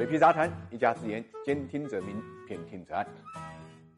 水皮杂谈，一家之言，兼听则明，偏听则暗。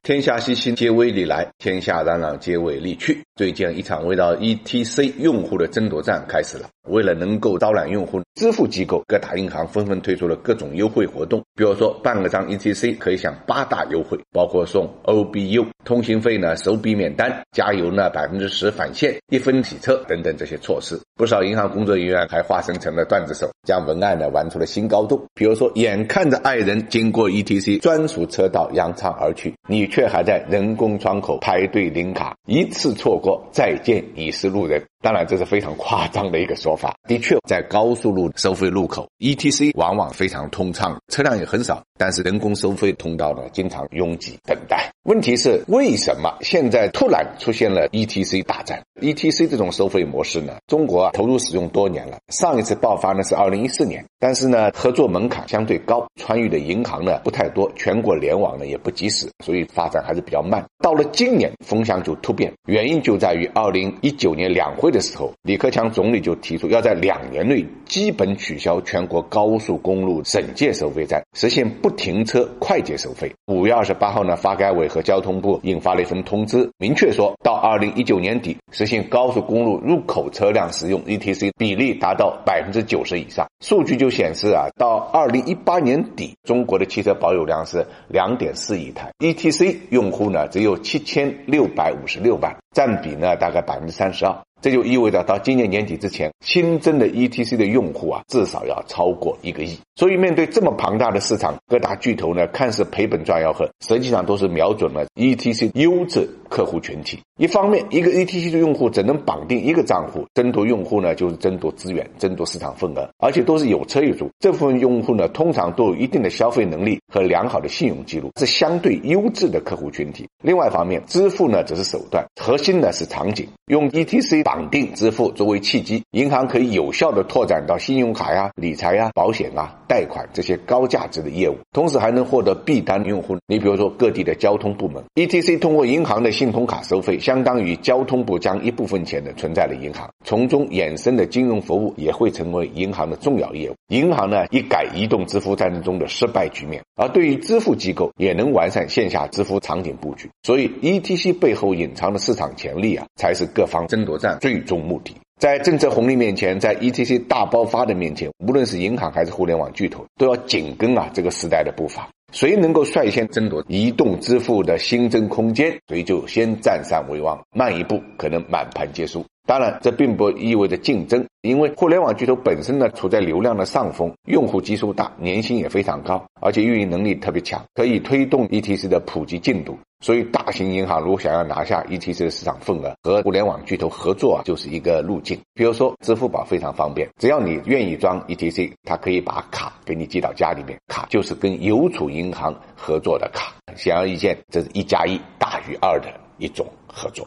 天下熙熙，皆为利来；天下攘攘，皆为利去。最近，一场围绕 ETC 用户的争夺战开始了。为了能够招揽用户，支付机构、各大银行纷纷推出了各种优惠活动。比如说，办个张 ETC 可以享八大优惠，包括送 OBU、通行费呢首笔免单、加油呢百分之十返现、一分洗车等等这些措施。不少银行工作人员还化身成了段子手，将文案呢玩出了新高度。比如说，眼看着爱人经过 ETC 专属车道扬长而去，你。却还在人工窗口排队领卡，一次错过，再见已是路人。当然，这是非常夸张的一个说法。的确，在高速路收费路口，ETC 往往非常通畅，车辆也很少，但是人工收费通道呢，经常拥挤等待。问题是，为什么现在突然出现了 ETC 大战？ETC 这种收费模式呢，中国啊投入使用多年了，上一次爆发呢是二零一四年，但是呢，合作门槛相对高，参与的银行呢不太多，全国联网呢也不及时，所以发展还是比较慢。到了今年，风向就突变，原因就在于二零一九年两会。的时候，李克强总理就提出要在两年内基本取消全国高速公路省界收费站，实现不停车快捷收费。五月二十八号呢，发改委和交通部印发了一份通知，明确说到二零一九年底实现高速公路入口车辆使用 ETC 比例达到百分之九十以上。数据就显示啊，到二零一八年底，中国的汽车保有量是两点四亿台，ETC 用户呢只有七千六百五十六万，占比呢大概百分之三十二。这就意味着到今年年底之前，新增的 ETC 的用户啊，至少要超过一个亿。所以，面对这么庞大的市场，各大巨头呢，看似赔本赚吆喝，实际上都是瞄准了 ETC 优质客户群体。一方面，一个 ETC 的用户只能绑定一个账户，争夺用户呢，就是争夺资源、争夺市场份额，而且都是有车一族。这部分用户呢，通常都有一定的消费能力和良好的信用记录，是相对优质的客户群体。另外一方面，支付呢只是手段，核心呢是场景，用 ETC 打绑定支付作为契机，银行可以有效的拓展到信用卡呀、理财呀、保险啊、贷款这些高价值的业务，同时还能获得 B 端用户。你比如说各地的交通部门，ETC 通过银行的信通卡收费。相当于交通部将一部分钱呢存在了银行，从中衍生的金融服务也会成为银行的重要业务。银行呢一改移动支付战争中的失败局面，而对于支付机构也能完善线下支付场景布局。所以，ETC 背后隐藏的市场潜力啊，才是各方争夺战最终目的。在政策红利面前，在 ETC 大爆发的面前，无论是银行还是互联网巨头，都要紧跟啊这个时代的步伐。谁能够率先争夺移动支付的新增空间，谁就先占上为王。慢一步，可能满盘皆输。当然，这并不意味着竞争，因为互联网巨头本身呢处在流量的上风，用户基数大，粘性也非常高，而且运营能力特别强，可以推动 ETC 的普及进度。所以，大型银行如果想要拿下 ETC 的市场份额，和互联网巨头合作啊，就是一个路径。比如说，支付宝非常方便，只要你愿意装 ETC，它可以把卡给你寄到家里面，卡就是跟邮储银行合作的卡。显而易见，这是一加一大于二的一种合作。